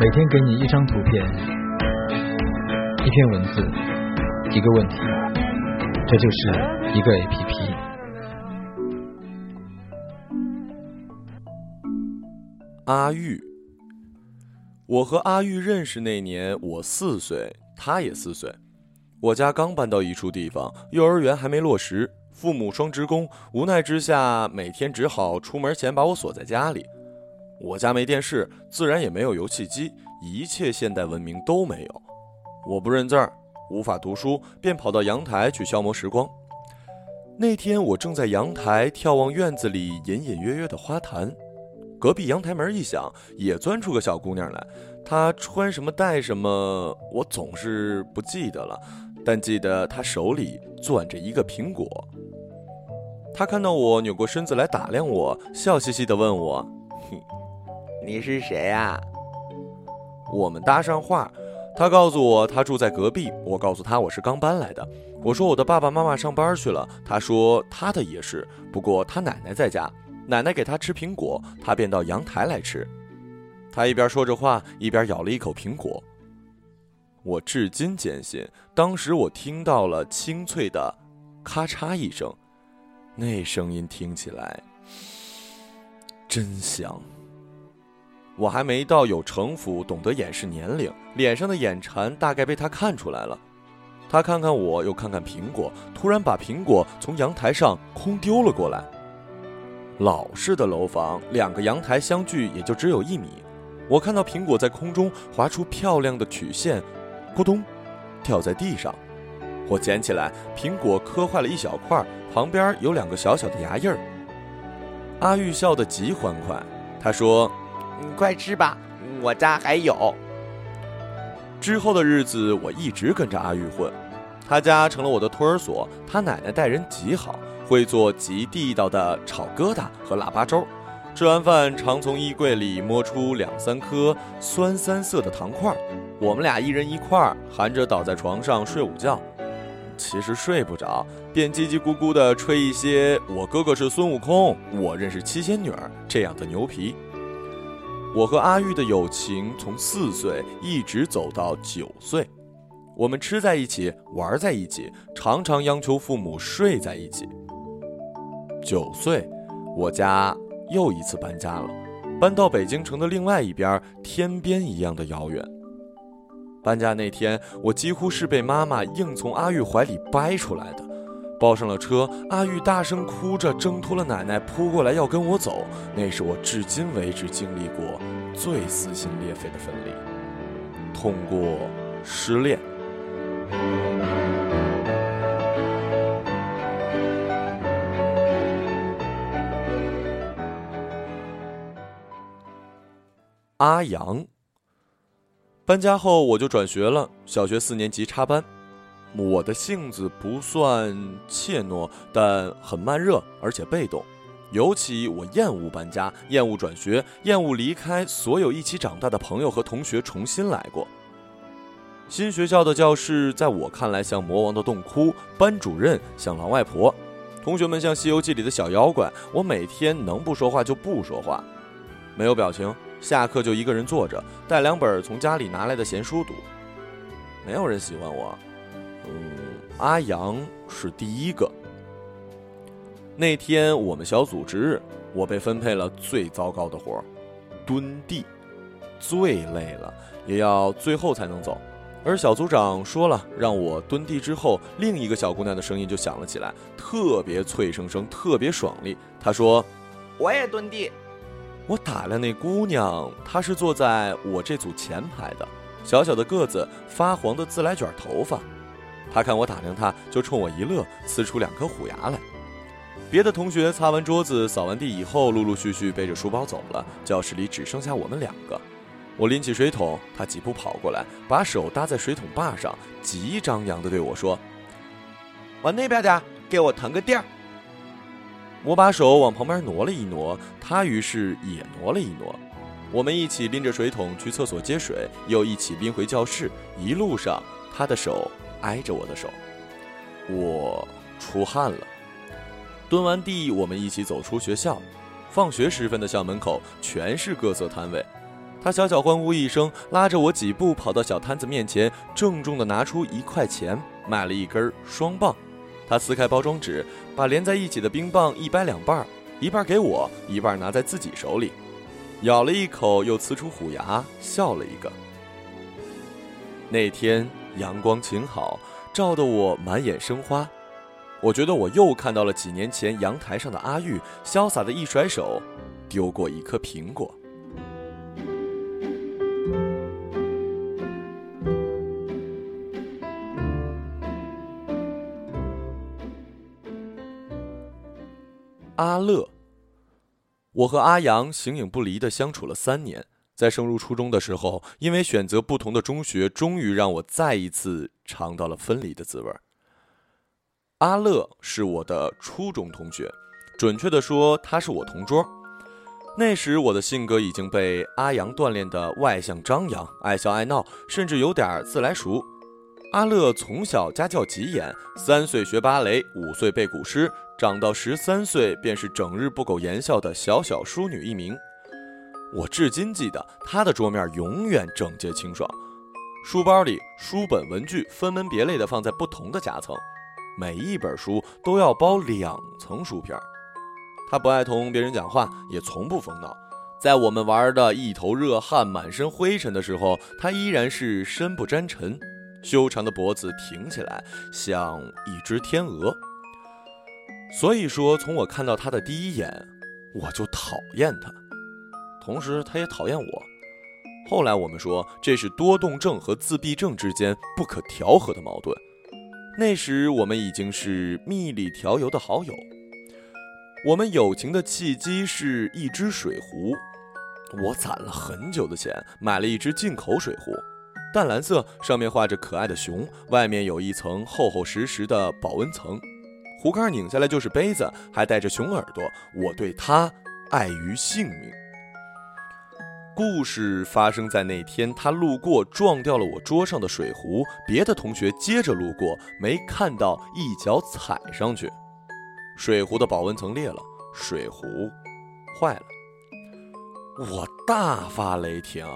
每天给你一张图片，一篇文字，一个问题，这就是一个 APP。阿玉，我和阿玉认识那年，我四岁，他也四岁。我家刚搬到一处地方，幼儿园还没落实。父母双职工，无奈之下，每天只好出门前把我锁在家里。我家没电视，自然也没有游戏机，一切现代文明都没有。我不认字儿，无法读书，便跑到阳台去消磨时光。那天我正在阳台眺望院子里隐隐约约的花坛，隔壁阳台门一响，也钻出个小姑娘来。她穿什么戴什么，我总是不记得了，但记得她手里攥着一个苹果。她看到我，扭过身子来打量我，笑嘻嘻地问我：“哼。”你是谁呀？我们搭上话，他告诉我他住在隔壁，我告诉他我是刚搬来的。我说我的爸爸妈妈上班去了，他说他的也是，不过他奶奶在家，奶奶给他吃苹果，他便到阳台来吃。他一边说着话，一边咬了一口苹果。我至今坚信，当时我听到了清脆的“咔嚓”一声，那声音听起来真香。我还没到有城府、懂得掩饰年龄，脸上的眼馋大概被他看出来了。他看看我，又看看苹果，突然把苹果从阳台上空丢了过来。老式的楼房，两个阳台相距也就只有一米。我看到苹果在空中划出漂亮的曲线，咕咚，掉在地上。我捡起来，苹果磕坏了一小块，旁边有两个小小的牙印儿。阿玉笑得极欢快，他说。你快吃吧，我家还有。之后的日子，我一直跟着阿玉混，他家成了我的托儿所。他奶奶待人极好，会做极地道的炒疙瘩和腊八粥。吃完饭，常从衣柜里摸出两三颗酸三色的糖块，我们俩一人一块，含着倒在床上睡午觉。其实睡不着，便叽叽咕咕地吹一些“我哥哥是孙悟空，我认识七仙女儿”这样的牛皮。我和阿玉的友情从四岁一直走到九岁，我们吃在一起，玩在一起，常常央求父母睡在一起。九岁，我家又一次搬家了，搬到北京城的另外一边，天边一样的遥远。搬家那天，我几乎是被妈妈硬从阿玉怀里掰出来的。抱上了车，阿玉大声哭着挣脱了奶奶，扑过来要跟我走。那是我至今为止经历过最撕心裂肺的分离，痛过失恋。阿阳搬家后，我就转学了，小学四年级插班。我的性子不算怯懦，但很慢热，而且被动。尤其我厌恶搬家，厌恶转学，厌恶离开所有一起长大的朋友和同学重新来过。新学校的教室在我看来像魔王的洞窟，班主任像狼外婆，同学们像《西游记》里的小妖怪。我每天能不说话就不说话，没有表情。下课就一个人坐着，带两本从家里拿来的闲书读。没有人喜欢我。嗯，阿阳是第一个。那天我们小组值日，我被分配了最糟糕的活儿——蹲地，最累了，也要最后才能走。而小组长说了，让我蹲地之后，另一个小姑娘的声音就响了起来，特别脆生生，特别爽利。她说：“我也蹲地。”我打量那姑娘，她是坐在我这组前排的，小小的个子，发黄的自来卷头发。他看我打量他，就冲我一乐，呲出两颗虎牙来。别的同学擦完桌子、扫完地以后，陆陆续续背着书包走了，教室里只剩下我们两个。我拎起水桶，他几步跑过来，把手搭在水桶把上，极张扬地对我说：“往那边点，给我腾个地儿。”我把手往旁边挪了一挪，他于是也挪了一挪。我们一起拎着水桶去厕所接水，又一起拎回教室。一路上，他的手。挨着我的手，我出汗了。蹲完地，我们一起走出学校。放学时分的校门口全是各色摊位，他小小欢呼一声，拉着我几步跑到小摊子面前，郑重地拿出一块钱买了一根双棒。他撕开包装纸，把连在一起的冰棒一掰两半，一半给我，一半拿在自己手里，咬了一口，又呲出虎牙，笑了一个。那天阳光晴好，照得我满眼生花。我觉得我又看到了几年前阳台上的阿玉，潇洒的一甩手，丢过一颗苹果。阿乐，我和阿阳形影不离的相处了三年，在升入初中的时候，因为选择不同的中学，终于让我再一次尝到了分离的滋味。阿乐是我的初中同学，准确的说，他是我同桌。那时我的性格已经被阿阳锻炼的外向张扬、爱笑爱闹，甚至有点自来熟。阿乐从小家教极严，三岁学芭蕾，五岁背古诗。长到十三岁，便是整日不苟言笑的小小淑女一名。我至今记得他的桌面永远整洁清爽，书包里书本文具分门别类的放在不同的夹层，每一本书都要包两层书皮儿。他不爱同别人讲话，也从不疯闹。在我们玩的一头热汗、满身灰尘的时候，他依然是身不沾尘，修长的脖子挺起来，像一只天鹅。所以说，从我看到他的第一眼，我就讨厌他，同时他也讨厌我。后来我们说，这是多动症和自闭症之间不可调和的矛盾。那时我们已经是蜜里调油的好友。我们友情的契机是一只水壶，我攒了很久的钱买了一只进口水壶，淡蓝色，上面画着可爱的熊，外面有一层厚厚实实的保温层。壶盖拧下来就是杯子，还带着熊耳朵。我对他爱于性命。故事发生在那天，他路过撞掉了我桌上的水壶，别的同学接着路过，没看到，一脚踩上去，水壶的保温层裂了，水壶坏了。我大发雷霆，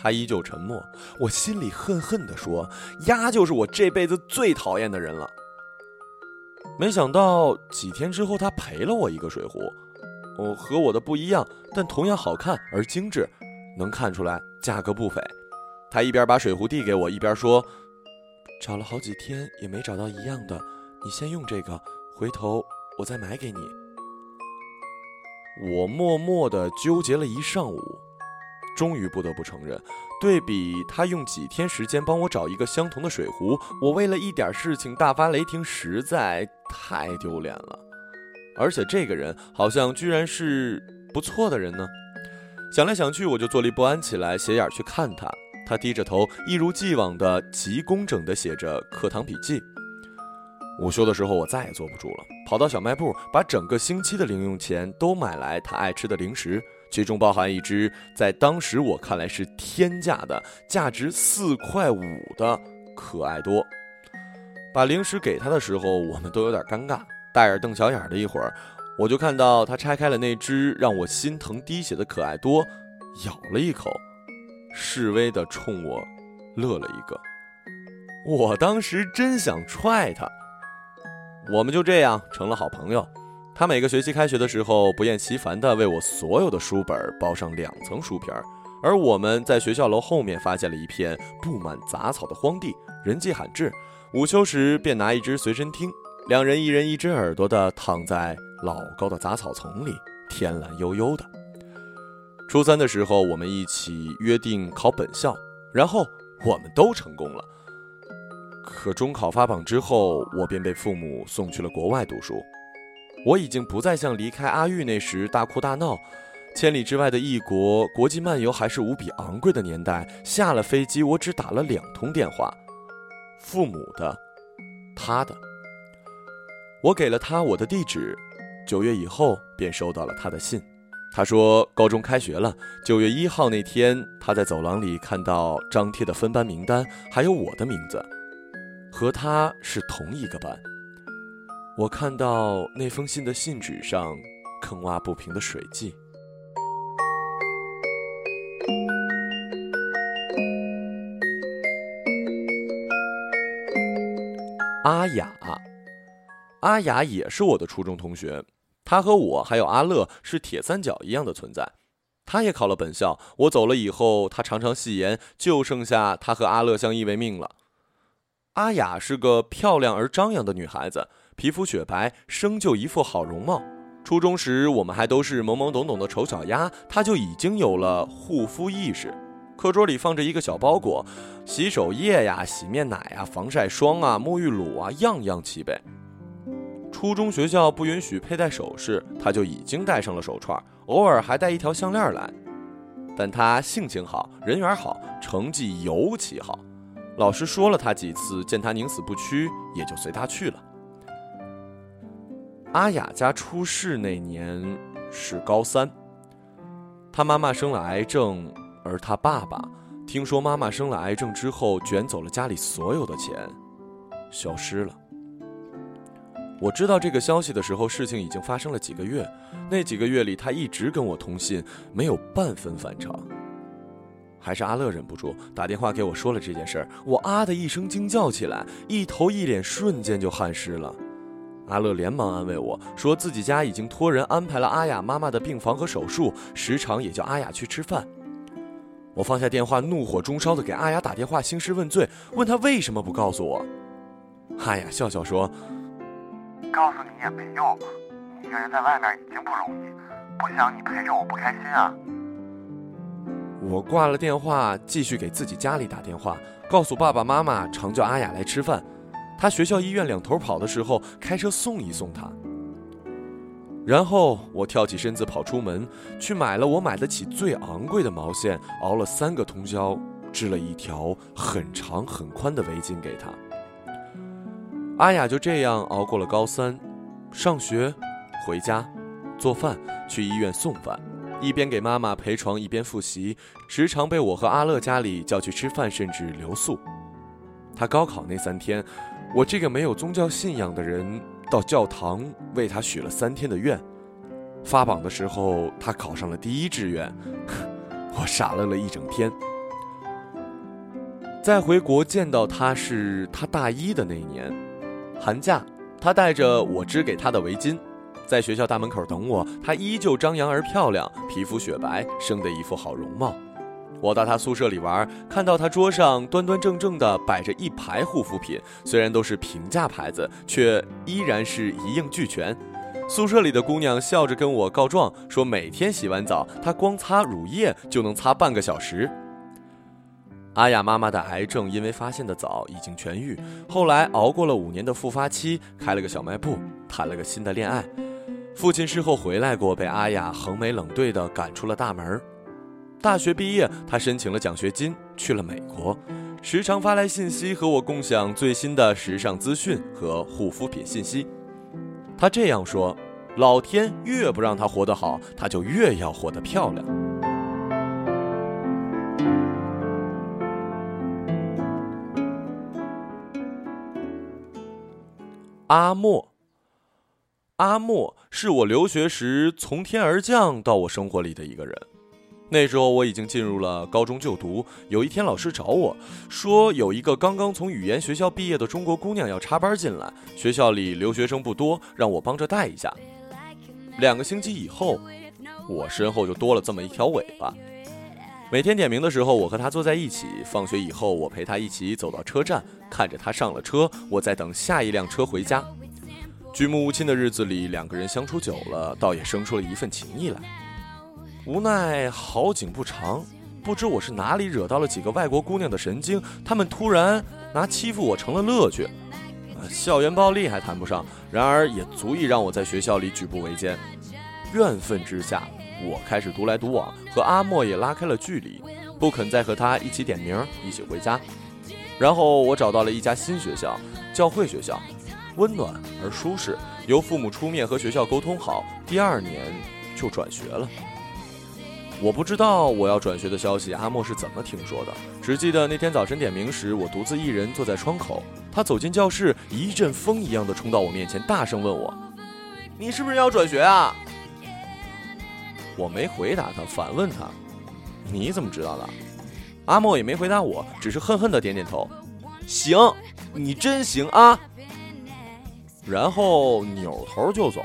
他依旧沉默。我心里恨恨地说：“丫就是我这辈子最讨厌的人了。”没想到几天之后，他赔了我一个水壶，哦，和我的不一样，但同样好看而精致，能看出来价格不菲。他一边把水壶递给我，一边说：“找了好几天也没找到一样的，你先用这个，回头我再买给你。”我默默地纠结了一上午，终于不得不承认。对比他用几天时间帮我找一个相同的水壶，我为了一点事情大发雷霆，实在太丢脸了。而且这个人好像居然是不错的人呢。想来想去，我就坐立不安起来，斜眼去看他。他低着头，一如既往的极工整的写着课堂笔记。午休的时候，我再也坐不住了，跑到小卖部，把整个星期的零用钱都买来他爱吃的零食。其中包含一只在当时我看来是天价的、价值四块五的可爱多。把零食给他的时候，我们都有点尴尬，大眼瞪小眼的。一会儿，我就看到他拆开了那只让我心疼滴血的可爱多，咬了一口，示威的冲我乐了一个。我当时真想踹他。我们就这样成了好朋友。他每个学期开学的时候，不厌其烦地为我所有的书本包上两层书皮儿。而我们在学校楼后面发现了一片布满杂草的荒地，人迹罕至。午休时便拿一只随身听，两人一人一只耳朵的躺在老高的杂草丛里，天蓝悠悠的。初三的时候，我们一起约定考本校，然后我们都成功了。可中考发榜之后，我便被父母送去了国外读书。我已经不再像离开阿玉那时大哭大闹，千里之外的异国，国际漫游还是无比昂贵的年代。下了飞机，我只打了两通电话，父母的，他的。我给了他我的地址九月以后便收到了他的信。他说高中开学了九月一号那天他在走廊里看到张贴的分班名单还有我的名字和他是同一个班。我看到那封信的信纸上坑洼不平的水迹。阿雅阿雅也是我的初中同学，她和我还有阿乐是铁三角一样的存在。她也考了本校，我走了以后，她常常戏言，就剩下她和阿乐相依为命了。阿雅是个漂亮而张扬的女孩子，皮肤雪白，生就一副好容貌。初中时，我们还都是懵懵懂懂的丑小鸭，她就已经有了护肤意识。课桌里放着一个小包裹，洗手液呀、洗面奶呀、防晒霜啊、沐浴露啊，样样齐备。初中学校不允许佩戴首饰，她就已经戴上了手串，偶尔还带一条项链来。但她性情好，人缘好，成绩尤其好。老师说了她几次，见她宁死不屈，也就随她去了。阿雅家出事那年是高三，她妈妈生了癌症，而她爸爸听说妈妈生了癌症之后，卷走了家里所有的钱，消失了。我知道这个消息的时候，事情已经发生了几个月。那几个月里，他一直跟我通信，没有半分反常。还是阿乐忍不住打电话给我说了这件事儿，我啊的一声惊叫起来，一头一脸瞬间就汗湿了。阿乐连忙安慰我说，自己家已经托人安排了阿雅妈妈的病房和手术，时常也叫阿雅去吃饭。我放下电话，怒火中烧的给阿雅打电话兴师问罪，问她为什么不告诉我。阿雅笑笑说。告诉你也没用，你一个人在外面已经不容易，不想你陪着我不开心啊。我挂了电话，继续给自己家里打电话，告诉爸爸妈妈常叫阿雅来吃饭，他学校医院两头跑的时候开车送一送她。然后我跳起身子跑出门，去买了我买得起最昂贵的毛线，熬了三个通宵，织了一条很长很宽的围巾给她。阿雅就这样熬过了高三，上学，回家，做饭，去医院送饭，一边给妈妈陪床，一边复习，时常被我和阿乐家里叫去吃饭，甚至留宿。他高考那三天，我这个没有宗教信仰的人到教堂为他许了三天的愿。发榜的时候，他考上了第一志愿，我傻乐了一整天。再回国见到他是他大一的那年。寒假，他带着我织给他的围巾，在学校大门口等我。他依旧张扬而漂亮，皮肤雪白，生得一副好容貌。我到他宿舍里玩，看到他桌上端端正正的摆着一排护肤品，虽然都是平价牌子，却依然是一应俱全。宿舍里的姑娘笑着跟我告状，说每天洗完澡，她光擦乳液就能擦半个小时。阿雅妈妈的癌症因为发现的早，已经痊愈。后来熬过了五年的复发期，开了个小卖部，谈了个新的恋爱。父亲事后回来过，被阿雅横眉冷对地赶出了大门。大学毕业，他申请了奖学金，去了美国，时常发来信息和我共享最新的时尚资讯和护肤品信息。他这样说：“老天越不让他活得好，他就越要活得漂亮。”阿莫，阿莫是我留学时从天而降到我生活里的一个人。那时候我已经进入了高中就读。有一天，老师找我说，有一个刚刚从语言学校毕业的中国姑娘要插班进来，学校里留学生不多，让我帮着带一下。两个星期以后，我身后就多了这么一条尾巴。每天点名的时候，我和他坐在一起。放学以后，我陪他一起走到车站，看着他上了车，我在等下一辆车回家。举目无亲的日子里，两个人相处久了，倒也生出了一份情谊来。无奈好景不长，不知我是哪里惹到了几个外国姑娘的神经，她们突然拿欺负我成了乐趣。校园暴力还谈不上，然而也足以让我在学校里举步维艰。怨愤之下。我开始独来独往，和阿莫也拉开了距离，不肯再和他一起点名，一起回家。然后我找到了一家新学校，教会学校，温暖而舒适，由父母出面和学校沟通好，第二年就转学了。我不知道我要转学的消息，阿莫是怎么听说的？只记得那天早晨点名时，我独自一人坐在窗口，他走进教室，一阵风一样的冲到我面前，大声问我：“你是不是要转学啊？”我没回答他，反问他：“你怎么知道的？”阿莫也没回答我，只是恨恨的点点头：“行，你真行啊！”然后扭头就走。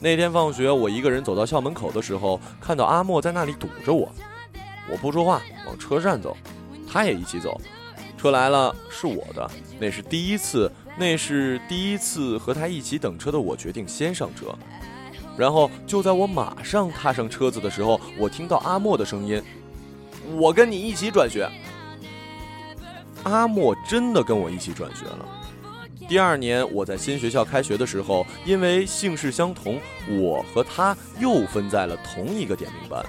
那天放学，我一个人走到校门口的时候，看到阿莫在那里堵着我。我不说话，往车站走，他也一起走。车来了，是我的，那是第一次，那是第一次和他一起等车的我决定先上车。然后就在我马上踏上车子的时候，我听到阿莫的声音：“我跟你一起转学。”阿莫真的跟我一起转学了。第二年，我在新学校开学的时候，因为姓氏相同，我和他又分在了同一个点名班。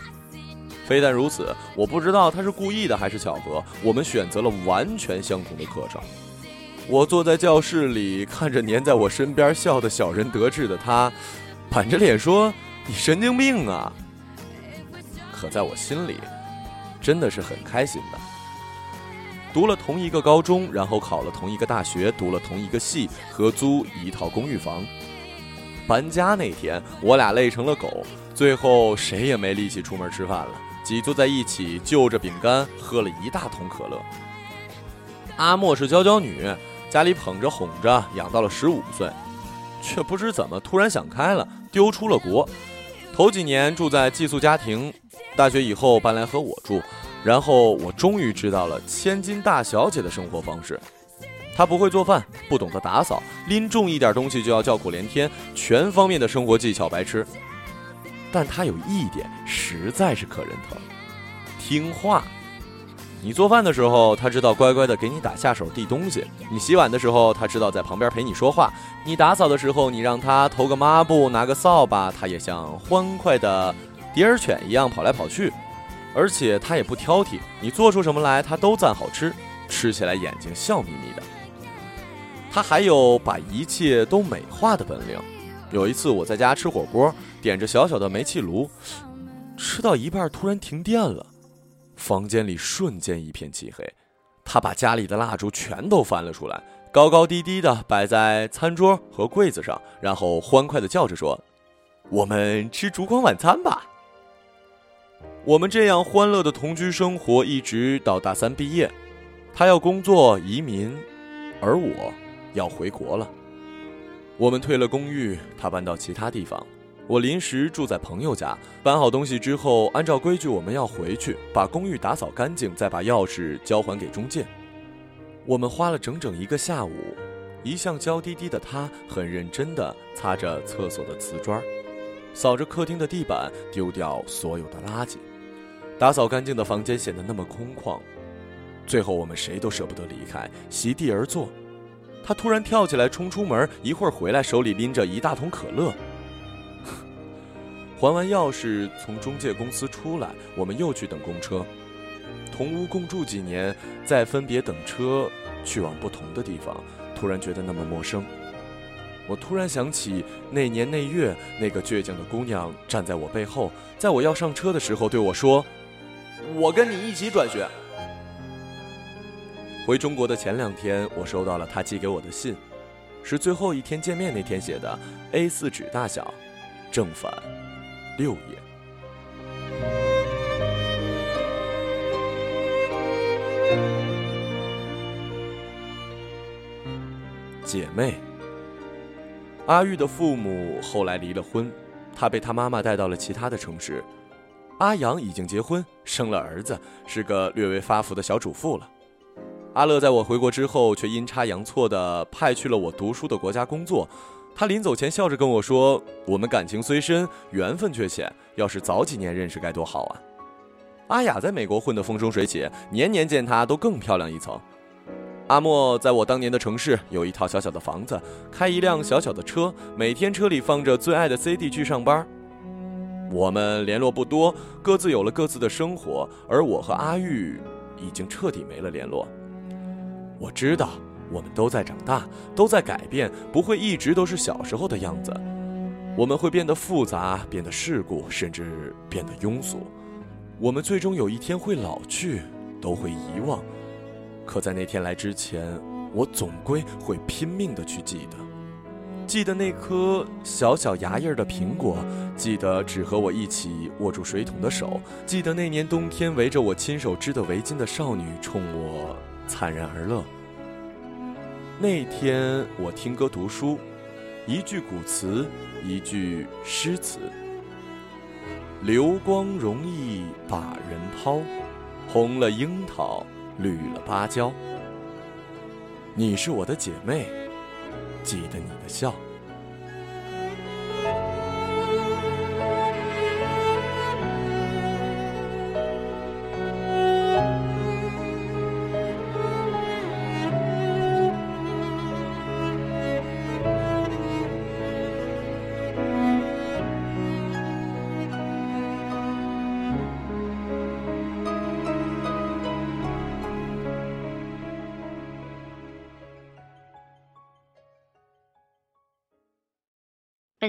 非但如此，我不知道他是故意的还是巧合，我们选择了完全相同的课程。我坐在教室里，看着黏在我身边笑得小人得志的他，板着脸说：“你神经病啊！”可在我心里，真的是很开心的。读了同一个高中，然后考了同一个大学，读了同一个系，合租一套公寓房。搬家那天，我俩累成了狗，最后谁也没力气出门吃饭了，挤坐在一起，就着饼干喝了一大桶可乐。阿莫是娇娇女，家里捧着哄着养到了十五岁，却不知怎么突然想开了，丢出了国。头几年住在寄宿家庭，大学以后搬来和我住。然后我终于知道了千金大小姐的生活方式，她不会做饭，不懂得打扫，拎重一点东西就要叫苦连天，全方面的生活技巧白痴。但她有一点实在是可人疼，听话。你做饭的时候，他知道乖乖的给你打下手递东西；你洗碗的时候，他知道在旁边陪你说话；你打扫的时候，你让他投个抹布，拿个扫把，他也像欢快的迪尔犬一样跑来跑去。而且他也不挑剔，你做出什么来，他都赞好吃，吃起来眼睛笑眯眯的。他还有把一切都美化的本领。有一次我在家吃火锅，点着小小的煤气炉，吃到一半突然停电了，房间里瞬间一片漆黑。他把家里的蜡烛全都翻了出来，高高低低的摆在餐桌和柜子上，然后欢快的叫着说：“我们吃烛光晚餐吧。”我们这样欢乐的同居生活，一直到大三毕业。他要工作移民，而我要回国了。我们退了公寓，他搬到其他地方。我临时住在朋友家，搬好东西之后，按照规矩我们要回去，把公寓打扫干净，再把钥匙交还给中介。我们花了整整一个下午，一向娇滴滴的他很认真地擦着厕所的瓷砖，扫着客厅的地板，丢掉所有的垃圾。打扫干净的房间显得那么空旷，最后我们谁都舍不得离开，席地而坐。他突然跳起来冲出门，一会儿回来，手里拎着一大桶可乐。还完钥匙，从中介公司出来，我们又去等公车。同屋共住几年，再分别等车，去往不同的地方，突然觉得那么陌生。我突然想起那年那月，那个倔强的姑娘站在我背后，在我要上车的时候对我说。我跟你一起转学。回中国的前两天，我收到了她寄给我的信，是最后一天见面那天写的，A4 纸大小，正反六页。姐妹，阿玉的父母后来离了婚，她被她妈妈带到了其他的城市。阿阳已经结婚，生了儿子，是个略微发福的小主妇了。阿乐在我回国之后，却阴差阳错的派去了我读书的国家工作。他临走前笑着跟我说：“我们感情虽深，缘分却浅。要是早几年认识该多好啊！”阿雅在美国混得风生水起，年年见她都更漂亮一层。阿莫在我当年的城市有一套小小的房子，开一辆小小的车，每天车里放着最爱的 CD 去上班。我们联络不多，各自有了各自的生活，而我和阿玉已经彻底没了联络。我知道，我们都在长大，都在改变，不会一直都是小时候的样子。我们会变得复杂，变得世故，甚至变得庸俗。我们最终有一天会老去，都会遗忘。可在那天来之前，我总归会拼命的去记得。记得那颗小小牙印的苹果，记得只和我一起握住水桶的手，记得那年冬天围着我亲手织的围巾的少女冲我灿然而乐。那天我听歌读书，一句古词，一句诗词。流光容易把人抛，红了樱桃，绿了芭蕉。你是我的姐妹，记得你的笑。